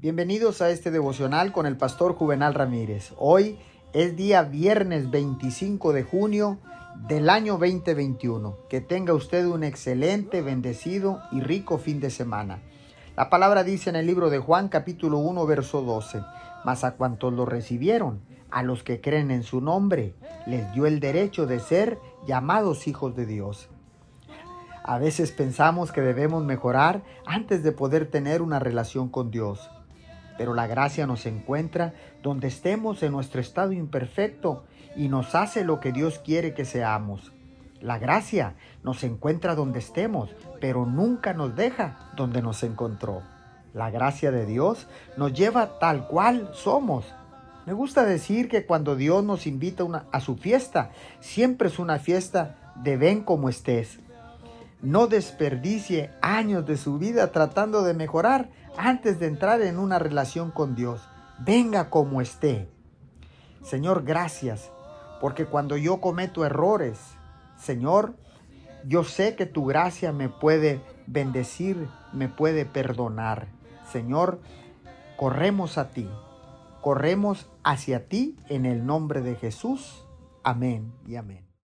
Bienvenidos a este devocional con el pastor Juvenal Ramírez. Hoy es día viernes 25 de junio del año 2021. Que tenga usted un excelente, bendecido y rico fin de semana. La palabra dice en el libro de Juan capítulo 1 verso 12, mas a cuantos lo recibieron, a los que creen en su nombre, les dio el derecho de ser llamados hijos de Dios. A veces pensamos que debemos mejorar antes de poder tener una relación con Dios pero la gracia nos encuentra donde estemos en nuestro estado imperfecto y nos hace lo que Dios quiere que seamos. La gracia nos encuentra donde estemos, pero nunca nos deja donde nos encontró. La gracia de Dios nos lleva tal cual somos. Me gusta decir que cuando Dios nos invita a su fiesta, siempre es una fiesta de ven como estés. No desperdicie años de su vida tratando de mejorar antes de entrar en una relación con Dios. Venga como esté. Señor, gracias, porque cuando yo cometo errores, Señor, yo sé que tu gracia me puede bendecir, me puede perdonar. Señor, corremos a ti, corremos hacia ti en el nombre de Jesús. Amén y amén.